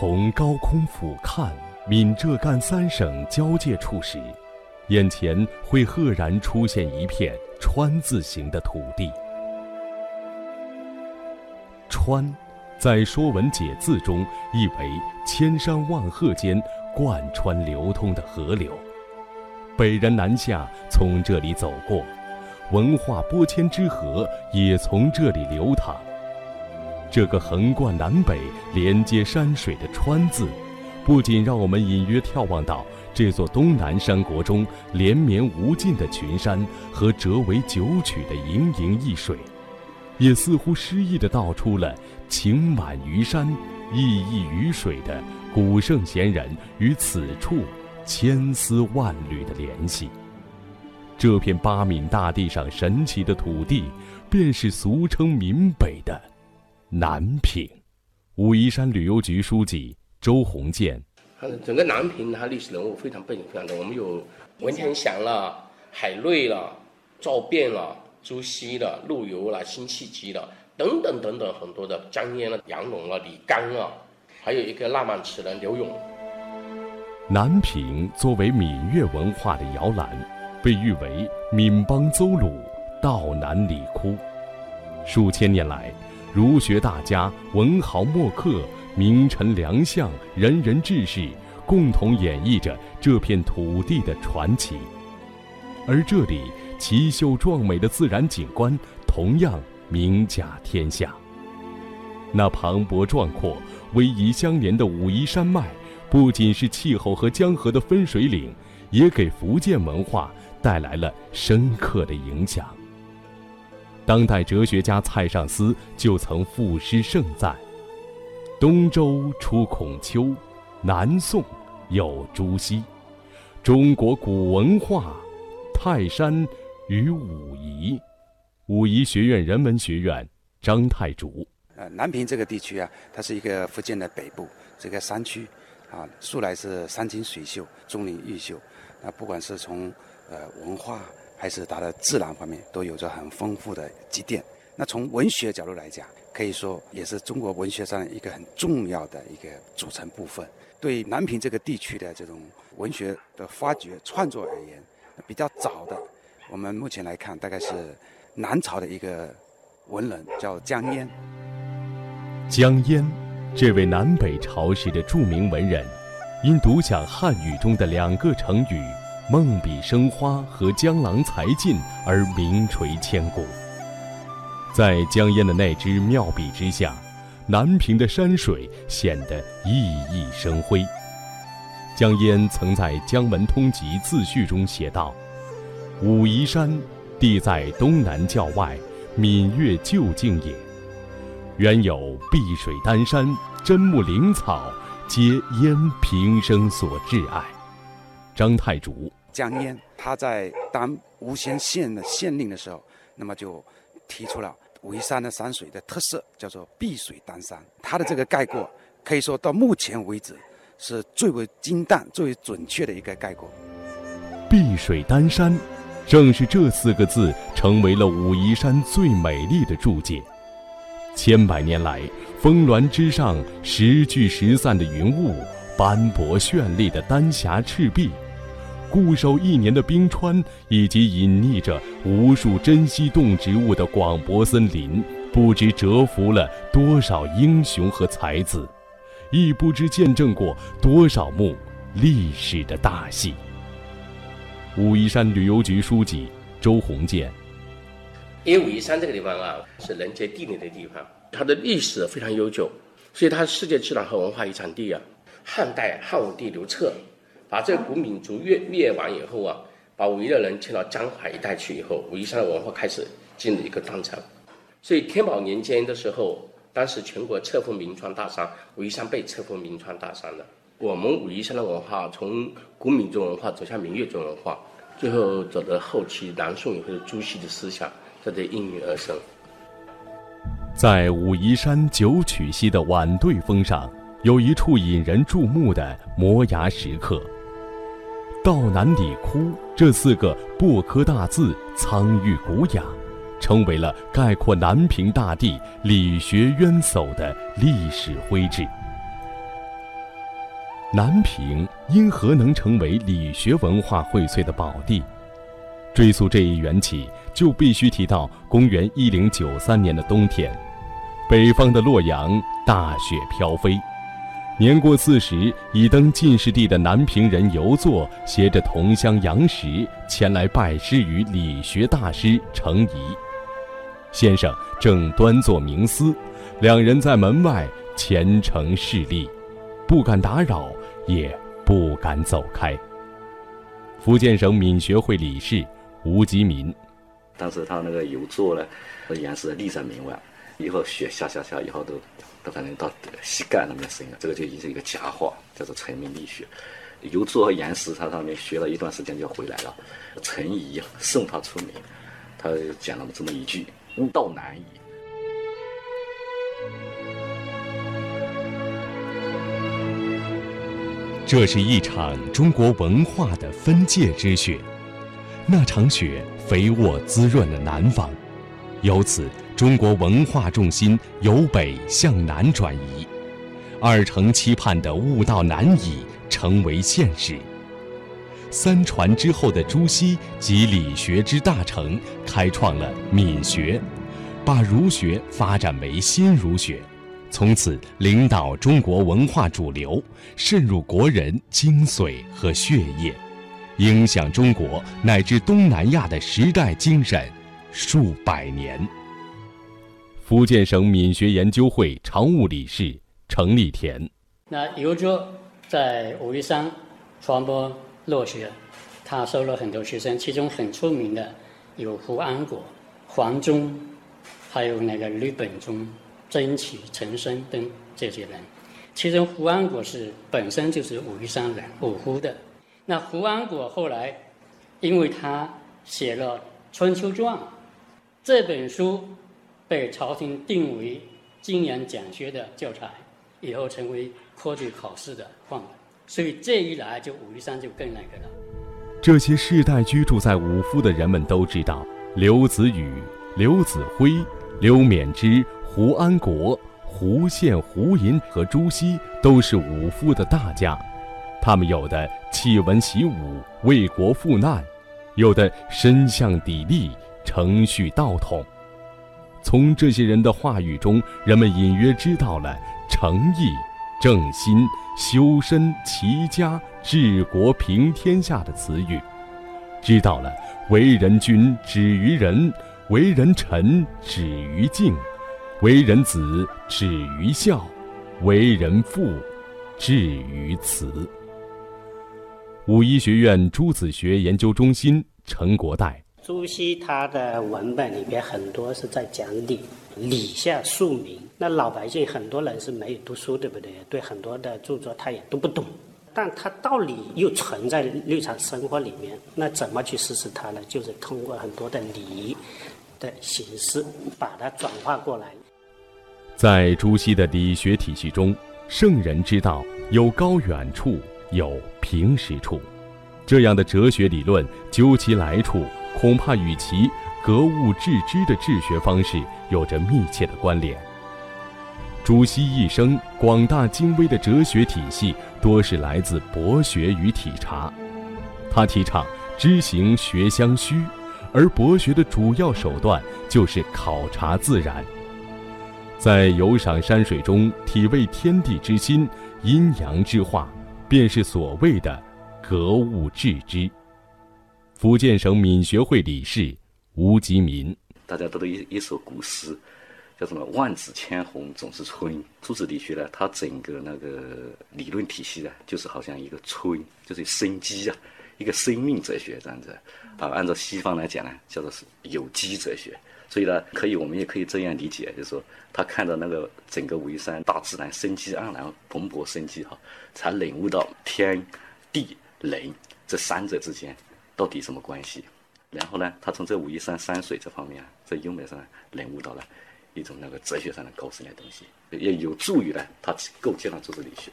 从高空俯瞰闽浙赣三省交界处时，眼前会赫然出现一片川字形的土地。川，在《说文解字》中意为千山万壑间贯穿流通的河流，北人南下从这里走过，文化播迁之河也从这里流淌。这个横贯南北、连接山水的“川”字，不仅让我们隐约眺望到这座东南山国中连绵无尽的群山和折为九曲的盈盈一水，也似乎诗意地道出了“情满于山，意溢于水”的古圣贤人与此处千丝万缕的联系。这片八闽大地上神奇的土地，便是俗称闽北的。南平，武夷山旅游局书记周鸿建。整个南平，它历史人物非常背景非常多。我们有文天祥了、海瑞了、赵卞了、朱熹了、陆游了、辛弃疾了，等等等等很多的江淹了、杨龙了、李纲了，还有一个浪漫词人刘永。南平作为闽粤文化的摇篮，被誉为闽邦邹鲁、道南李窟，数千年来。儒学大家、文豪墨客、名臣良相、仁人志士，共同演绎着这片土地的传奇。而这里奇秀壮美的自然景观，同样名甲天下。那磅礴壮阔、逶迤相连的武夷山脉，不仅是气候和江河的分水岭，也给福建文化带来了深刻的影响。当代哲学家蔡尚思就曾赋诗盛赞：“东周出孔丘，南宋有朱熹，中国古文化，泰山与武夷。”武夷学院人文学院张太竹：“呃，南平这个地区啊，它是一个福建的北部，这个山区，啊，素来是山清水秀，钟灵毓秀，那不管是从呃文化。”还是它的自然方面都有着很丰富的积淀。那从文学角度来讲，可以说也是中国文学上一个很重要的一个组成部分。对南平这个地区的这种文学的发掘创作而言，比较早的，我们目前来看，大概是南朝的一个文人叫江淹。江淹，这位南北朝时的著名文人，因独享汉语中的两个成语。梦笔生花和江郎才尽而名垂千古。在江淹的那支妙笔之下，南平的山水显得熠熠生辉。江淹曾在《江文通集自序》中写道：“武夷山地在东南郊外，闽粤旧境也。原有碧水丹山、真木灵草，皆淹平生所挚爱。”张太竹。江淹他在当吴县县的县令的时候，那么就提出了武夷山的山水的特色，叫做碧水丹山。他的这个概括，可以说到目前为止是最为精淡、最为准确的一个概括。碧水丹山，正是这四个字成为了武夷山最美丽的注解。千百年来，峰峦之上时聚时散的云雾，斑驳绚丽的丹霞赤壁。固守一年的冰川，以及隐匿着无数珍稀动植物的广博森林，不知蛰伏了多少英雄和才子，亦不知见证过多少幕历史的大戏。武夷山旅游局书记周鸿建，因为武夷山这个地方啊，是人杰地灵的地方，它的历史非常悠久，所以它世界自然和文化遗产地啊。汉代汉武帝刘彻。把这个古闽族灭灭完以后啊，把武夷的人迁到江淮一带去以后，武夷山的文化开始进入一个断层。所以天宝年间的时候，当时全国册封名川大山，武夷山被册封名川大山了。我们武夷山的文化从古闽族文化走向闽越族文化，最后走到后期南宋以后的朱熹的思想在这应运而生。在武夷山九曲溪的晚对峰上，有一处引人注目的摩崖石刻。道南里窟这四个薄刻大字，苍郁古雅，成为了概括南平大地理学渊薮的历史徽志。南平因何能成为理学文化荟萃的宝地？追溯这一缘起，就必须提到公元一零九三年的冬天，北方的洛阳大雪飘飞。年过四十已登进士第的南平人游作，携着同乡杨时前来拜师于理学大师程颐。先生正端坐冥思，两人在门外虔诚侍立，不敢打扰，也不敢走开。福建省闽学会理事吴吉民，当时他那个游坐呢，杨时立在门外，以后雪下下下以后都。都反正到膝盖那边深了，这个就已经是一个佳话，叫做成名立学。游作和岩石他上面学了一段时间就回来了，陈颐送他出门，他讲了这么一句：“吾道难矣。”这是一场中国文化的分界之雪，那场雪肥沃滋润了南方，由此。中国文化重心由北向南转移，二程期盼的悟道难矣成为现实。三传之后的朱熹及理学之大成，开创了闽学，把儒学发展为新儒学，从此领导中国文化主流，渗入国人精髓和血液，影响中国乃至东南亚的时代精神数百年。福建省闽学研究会常务理事程立田，那游作在武夷山传播落学，他收了很多学生，其中很出名的有胡安国、黄忠，还有那个吕本中、曾启、陈升等这些人。其中胡安国是本身就是武夷山人，武湖的。那胡安国后来，因为他写了《春秋传》这本书。被朝廷定为经研讲学的教材，以后成为科举考试的范本，所以这一来就武夷山就更那个了。这些世代居住在武夫的人们都知道，刘子宇、刘子辉、刘勉之、胡安国、胡宪、胡寅和朱熹都是武夫的大家，他们有的弃文习武，为国赴难，有的身向砥砺，承续道统。从这些人的话语中，人们隐约知道了诚意、正心、修身、齐家、治国、平天下的词语，知道了为人君止于仁，为人臣止于敬，为人子止于孝，为人父至于慈。武医学院朱子学研究中心陈国代。朱熹他的文本里边很多是在讲理，理下庶民。那老百姓很多人是没有读书，对不对？对很多的著作他也都不懂，但他道理又存在日常生活里面。那怎么去实施它呢？就是通过很多的礼的形式把它转化过来。在朱熹的理学体系中，圣人之道有高远处，有平实处。这样的哲学理论，究其来处。恐怕与其格物致知的治学方式有着密切的关联。朱熹一生广大精微的哲学体系，多是来自博学与体察。他提倡知行学相虚，而博学的主要手段就是考察自然，在游赏山水中体味天地之心、阴阳之化，便是所谓的格物致知。福建省闽学会理事吴吉民，大家都有一一首古诗，叫什么“万紫千红总是春”。朱子理学呢，它整个那个理论体系呢，就是好像一个春，就是生机啊，一个生命哲学这样子。啊，按照西方来讲呢，叫做是有机哲学。所以呢，可以我们也可以这样理解，就是说，他看到那个整个武夷山大自然生机盎然、蓬勃生机哈，才领悟到天地人这三者之间。到底什么关系？然后呢，他从这武夷山山水这方面，在优美上领悟到了一种那个哲学上的高深的东西，也有助于呢他构建了朱子理学。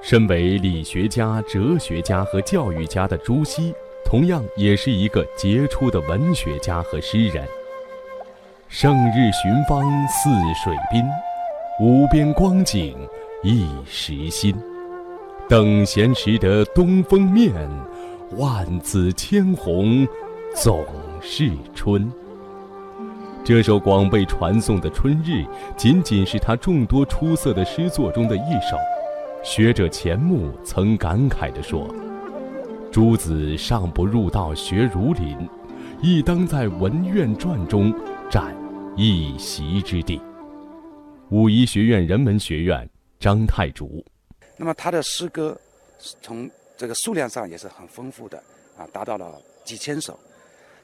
身为理学家、哲学家和教育家的朱熹，同样也是一个杰出的文学家和诗人。胜日寻芳泗水滨，无边光景一时新。等闲识得东风面，万紫千红总是春。这首广被传颂的《春日》，仅仅是他众多出色的诗作中的一首。学者钱穆曾感慨地说：“诸子尚不入道学儒林，亦当在文苑传中占一席之地。”武夷学院人文学院张太竹。那么他的诗歌，从这个数量上也是很丰富的啊，达到了几千首。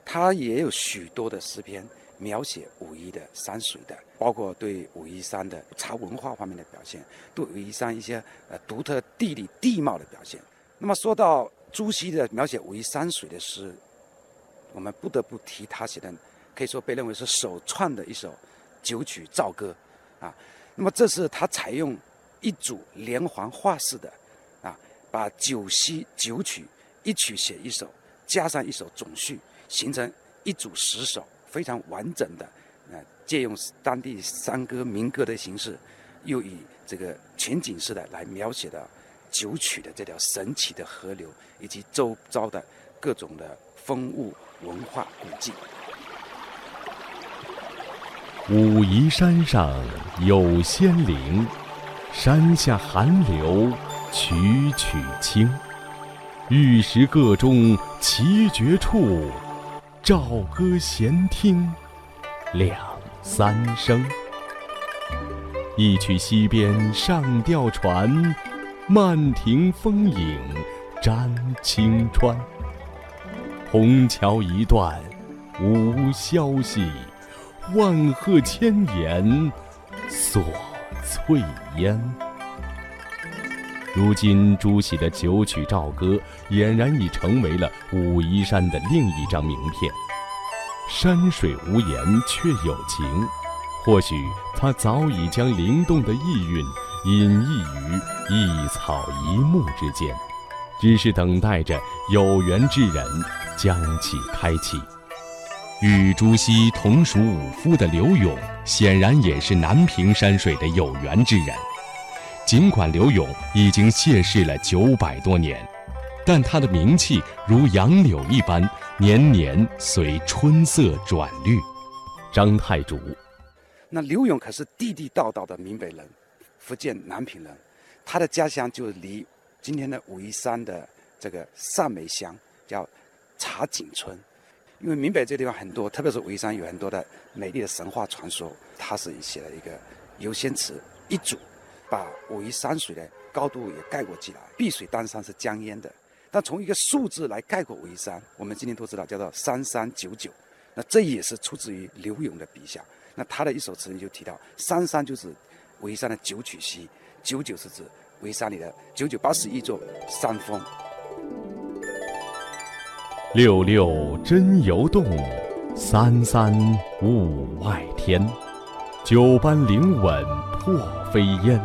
他也有许多的诗篇。描写武夷的山水的，包括对武夷山的茶文化方面的表现，对武夷山一些呃独特地理地貌的表现。那么说到朱熹的描写武夷山水的诗，我们不得不提他写的，可以说被认为是首创的一首九曲棹歌啊。那么这是他采用一组连环画式的啊，把九溪九曲一曲写一首，加上一首总序，形成一组十首。非常完整的，呃，借用当地山歌民歌的形式，又以这个全景式的来描写的九曲的这条神奇的河流，以及周遭的各种的风物文化古迹。武夷山上有仙灵，山下寒流曲曲清，玉石各中奇绝处。棹歌闲听两三声，一曲溪边上吊船，漫亭风影沾青川。虹桥一段无消息，万壑千岩锁翠烟。如今朱熹的九曲棹歌俨然已成为了武夷山的另一张名片。山水无言却有情，或许他早已将灵动的意蕴隐逸于一草一木之间，只是等待着有缘之人将其开启。与朱熹同属武夫的刘永，显然也是南屏山水的有缘之人。尽管刘永已经谢世了九百多年，但他的名气如杨柳一般，年年随春色转绿。张太祖，那刘永可是地地道道的闽北人，福建南平人，他的家乡就离今天的武夷山的这个上梅乡，叫茶井村。因为闽北这地方很多，特别是武夷山有很多的美丽的神话传说，他是写了一个游仙词一组。把武夷山水的高度也概括起来，碧水丹山是江淹的，但从一个数字来概括武夷山，我们今天都知道叫做三三九九，那这也是出自于刘永的笔下。那他的一首词里就提到，三三就是武夷山的九曲溪，九九是指武夷山里的九九八十一座山峰。六六真游动，三三雾外天，九班灵稳破飞烟。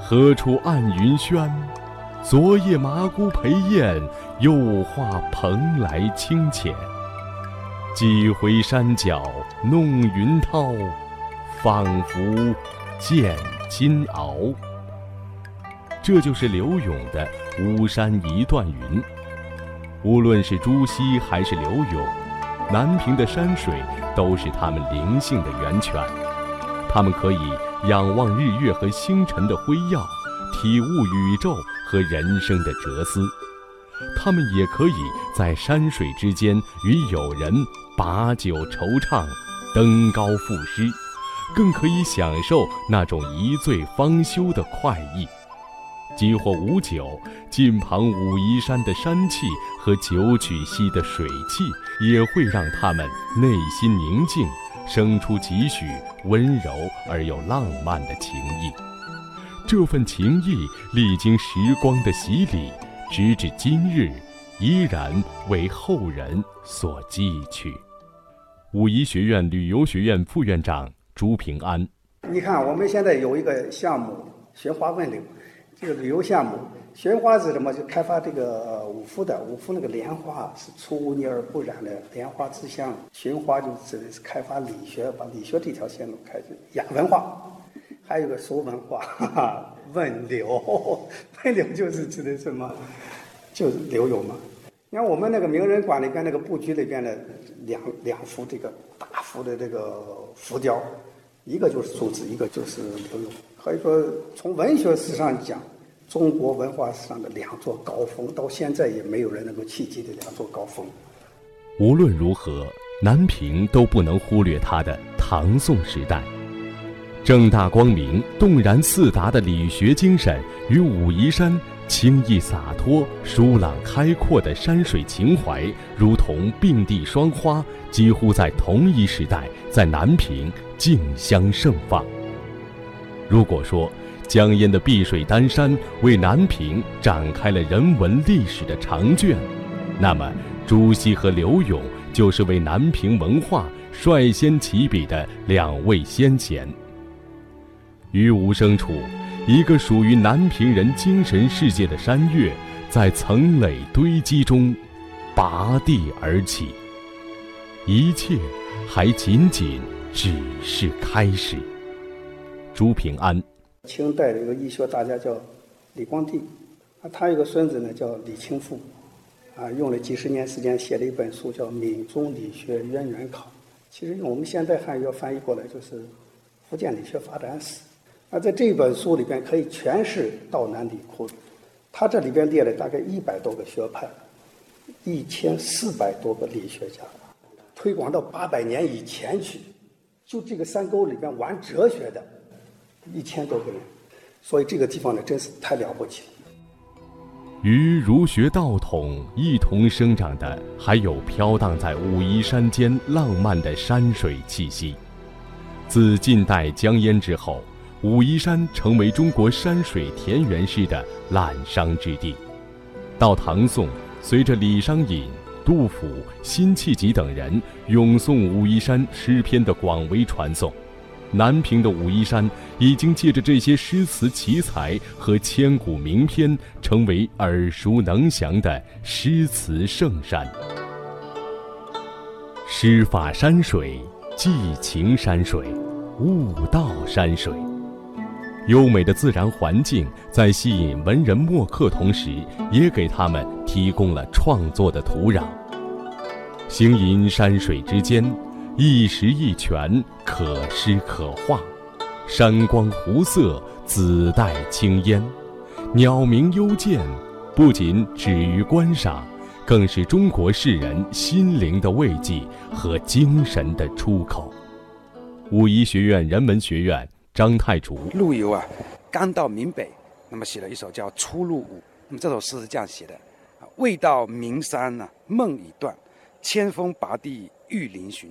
何处暗云轩？昨夜麻姑陪燕，又画蓬莱清浅。几回山脚弄云涛，仿佛见金鳌。这就是刘永的《巫山一段云》。无论是朱熹还是刘永，南平的山水都是他们灵性的源泉。他们可以。仰望日月和星辰的辉耀，体悟宇宙和人生的哲思。他们也可以在山水之间与友人把酒惆怅，登高赋诗，更可以享受那种一醉方休的快意。即或无酒，近旁武夷山的山气和九曲溪的水气，也会让他们内心宁静。生出几许温柔而又浪漫的情意，这份情意历经时光的洗礼，直至今日，依然为后人所记取。武夷学院旅游学院副院长朱平安，你看，我们现在有一个项目“寻花问柳”，这个旅游项目。寻花是什么？就开发这个五福的五福那个莲花是出污泥而不染的莲花之乡。寻花就指的是开发理学，把理学这条线路开始亚文化。还有个俗文化，哈哈，问柳，问柳就是指的什么？就是柳永嘛。你看我们那个名人馆里边那个布局里边的两两幅这个大幅的这个浮雕，一个就是苏子，一个就是柳永。可以说，从文学史上讲，中国文化史上的两座高峰，到现在也没有人能够企及的两座高峰。无论如何，南平都不能忽略它的唐宋时代。正大光明、动然四达的理学精神与武夷山清逸洒脱、舒朗开阔的山水情怀，如同并蒂双花，几乎在同一时代在南平竞相盛放。如果说江淹的碧水丹山为南平展开了人文历史的长卷，那么朱熹和柳永就是为南平文化率先起笔的两位先贤。于无声处，一个属于南平人精神世界的山岳，在层垒堆积中拔地而起。一切还仅仅只是开始。朱平安，清代的一个医学大家叫李光地，啊，他有个孙子呢叫李清富，啊，用了几十年时间写了一本书叫《闽中理学渊源考》，其实用我们现代汉语要翻译过来就是《福建理学发展史》。那在这本书里边可以全是道南理窟，他这里边列了大概一百多个学派，一千四百多个理学家，推广到八百年以前去，就这个山沟里边玩哲学的，一千多个人，所以这个地方呢真是太了不起了。与儒学道统一同生长的，还有飘荡在武夷山间浪漫的山水气息。自近代江淹之后。武夷山成为中国山水田园诗的滥觞之地。到唐宋，随着李商隐、杜甫、辛弃疾等人咏颂武夷山诗篇的广为传颂，南平的武夷山已经借着这些诗词奇才和千古名篇，成为耳熟能详的诗词圣山。诗法山水，寄情山水，悟道山水。优美的自然环境在吸引文人墨客同时，也给他们提供了创作的土壤。行吟山水之间，一石一泉，可诗可画。山光湖色，紫带青烟，鸟鸣幽涧，不仅止于观赏，更是中国士人心灵的慰藉和精神的出口。武夷学院人文学院。张太竹陆游啊，刚到闽北，那么写了一首叫《出入伍》。那么这首诗是这样写的：未到名山呢，梦已断；千峰拔地欲嶙峋。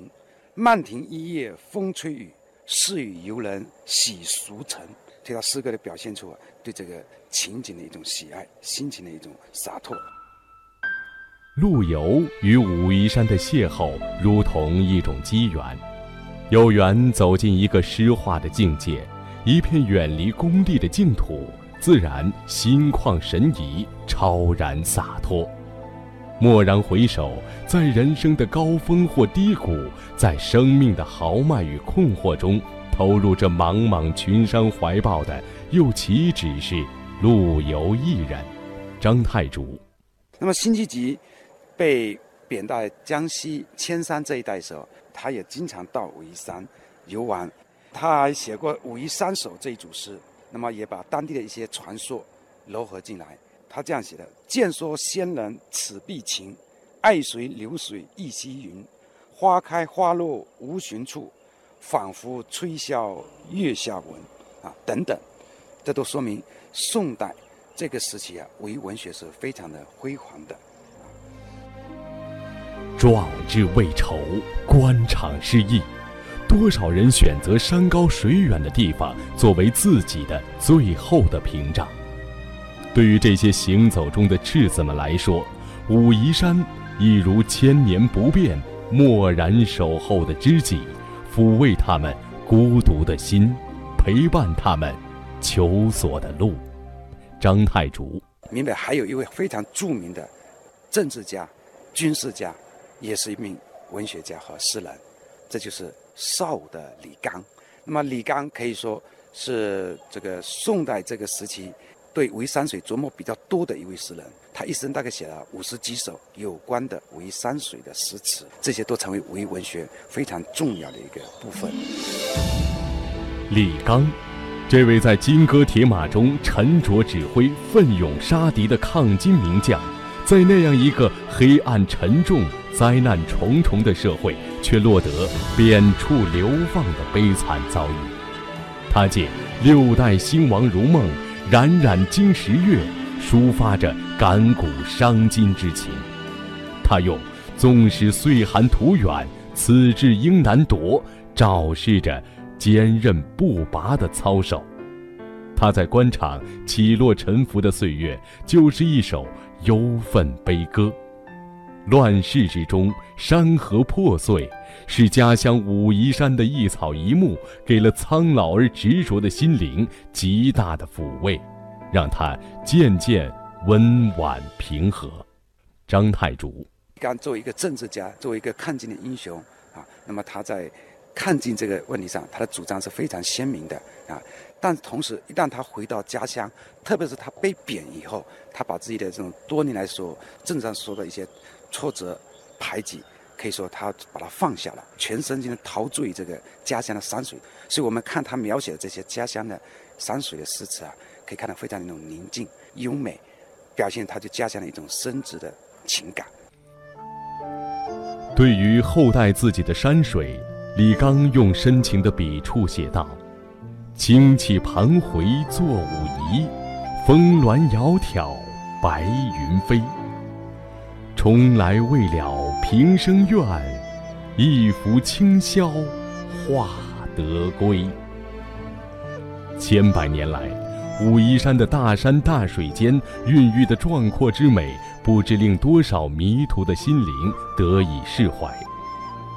漫庭一夜风吹雨，是与游人喜俗尘。这条诗歌的表现出对这个情景的一种喜爱，心情的一种洒脱。陆游与武夷山的邂逅，如同一种机缘。有缘走进一个诗画的境界，一片远离功利的净土，自然心旷神怡，超然洒脱。蓦然回首，在人生的高峰或低谷，在生命的豪迈与困惑中，投入这茫茫群山怀抱的，又岂止是陆游一人？张太祖。那么辛弃疾被贬到江西铅山这一带时候。他也经常到武夷山游玩，他还写过《武夷山首》这一组诗，那么也把当地的一些传说糅合进来。他这样写的：“见说仙人此必情，爱随流水一溪云。花开花落无寻处，仿佛吹箫月下闻。”啊，等等，这都说明宋代这个时期啊，武夷文学是非常的辉煌的。壮志未酬，官场失意，多少人选择山高水远的地方作为自己的最后的屏障？对于这些行走中的赤子们来说，武夷山一如千年不变、默然守候的知己，抚慰他们孤独的心，陪伴他们求索的路。张太竹，闽北还有一位非常著名的政治家、军事家。也是一名文学家和诗人，这就是邵武的李纲。那么李纲可以说是这个宋代这个时期对武夷山水琢磨比较多的一位诗人。他一生大概写了五十几首有关的武夷山水的诗词，这些都成为武夷文学非常重要的一个部分。李纲，这位在金戈铁马中沉着指挥、奋勇杀敌的抗金名将，在那样一个黑暗沉重、灾难重重的社会，却落得贬黜流放的悲惨遭遇。他借“六代兴亡如梦，冉冉金石月”。抒发着感古伤今之情，他用“纵使岁寒途远，此志应难夺”昭示着坚韧不拔的操守。他在官场起落沉浮的岁月，就是一首忧愤悲歌。乱世之中，山河破碎，是家乡武夷山的一草一木，给了苍老而执着的心灵极大的抚慰。让他渐渐温婉平和。张太祖，刚作为一个政治家，作为一个抗金的英雄啊，那么他在抗金这个问题上，他的主张是非常鲜明的啊。但同时，一旦他回到家乡，特别是他被贬以后，他把自己的这种多年来说政治上说的一些挫折、排挤，可以说他把它放下了，全身心的陶醉这个家乡的山水。所以我们看他描写的这些家乡的山水的诗词啊。可以看到非常那种宁静、优美，表现他就家乡的一种深挚的情感。对于后代自己的山水，李纲用深情的笔触写道：“清气盘回作武夷，峰峦窈窕白云飞。重来未了平生愿，一拂清宵化得归。”千百年来。武夷山的大山大水间孕育的壮阔之美，不知令多少迷途的心灵得以释怀。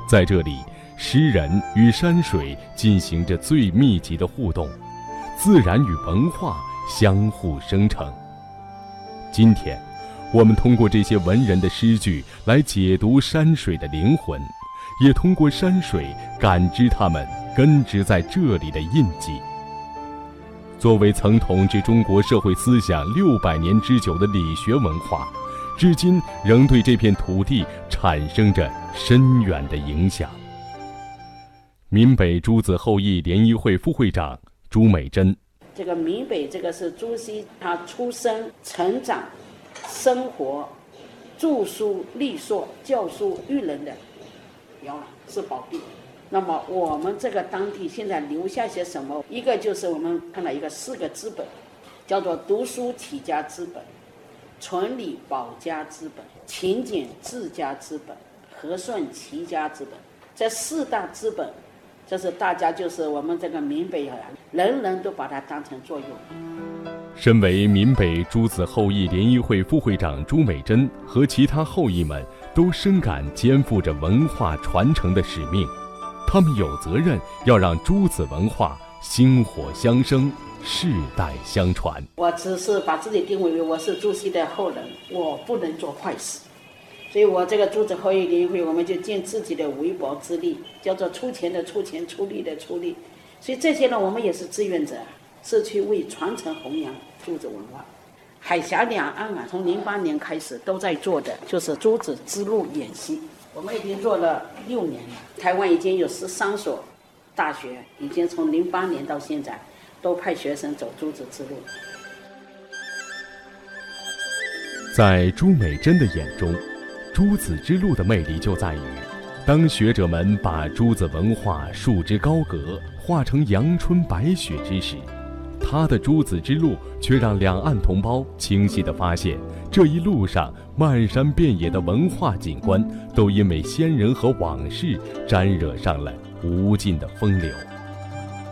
在这里，诗人与山水进行着最密集的互动，自然与文化相互生成。今天，我们通过这些文人的诗句来解读山水的灵魂，也通过山水感知他们根植在这里的印记。作为曾统治中国社会思想六百年之久的理学文化，至今仍对这片土地产生着深远的影响。闽北诸子后裔联谊会副会长朱美珍，这个闽北这个是朱熹他出生、成长、生活、著书立说、教书育人的摇篮，是宝地。那么我们这个当地现在留下些什么？一个就是我们看到一个四个资本，叫做读书起家资本、存礼保家资本、勤俭治家资本、和顺齐家资本。这四大资本，这是大家就是我们这个闽北人，人人都把它当成作用。身为闽北诸子后裔联谊会副会长朱美珍和其他后裔们，都深感肩负着文化传承的使命。他们有责任要让诸子文化薪火相生，世代相传。我只是把自己定位为我是朱熹的后人，我不能做坏事，所以我这个诸子后裔联谊会，我们就尽自己的微薄之力，叫做出钱的出钱，出力的出力。所以这些呢，我们也是志愿者，社区为传承弘扬诸子文化。海峡两岸啊，从零八年开始都在做的，就是诸子之路演习。我们已经做了六年了，台湾已经有十三所大学，已经从零八年到现在，都派学生走朱子之路。在朱美珍的眼中，朱子之路的魅力就在于，当学者们把朱子文化束之高阁，化成阳春白雪之时。他的诸子之路，却让两岸同胞清晰地发现，这一路上漫山遍野的文化景观，都因为先人和往事沾惹上了无尽的风流。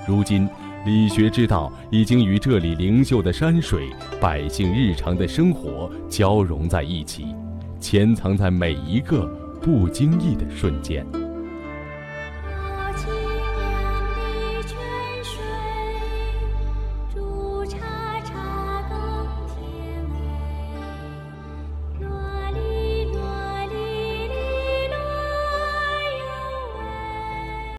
如今，理学之道已经与这里灵秀的山水、百姓日常的生活交融在一起，潜藏在每一个不经意的瞬间。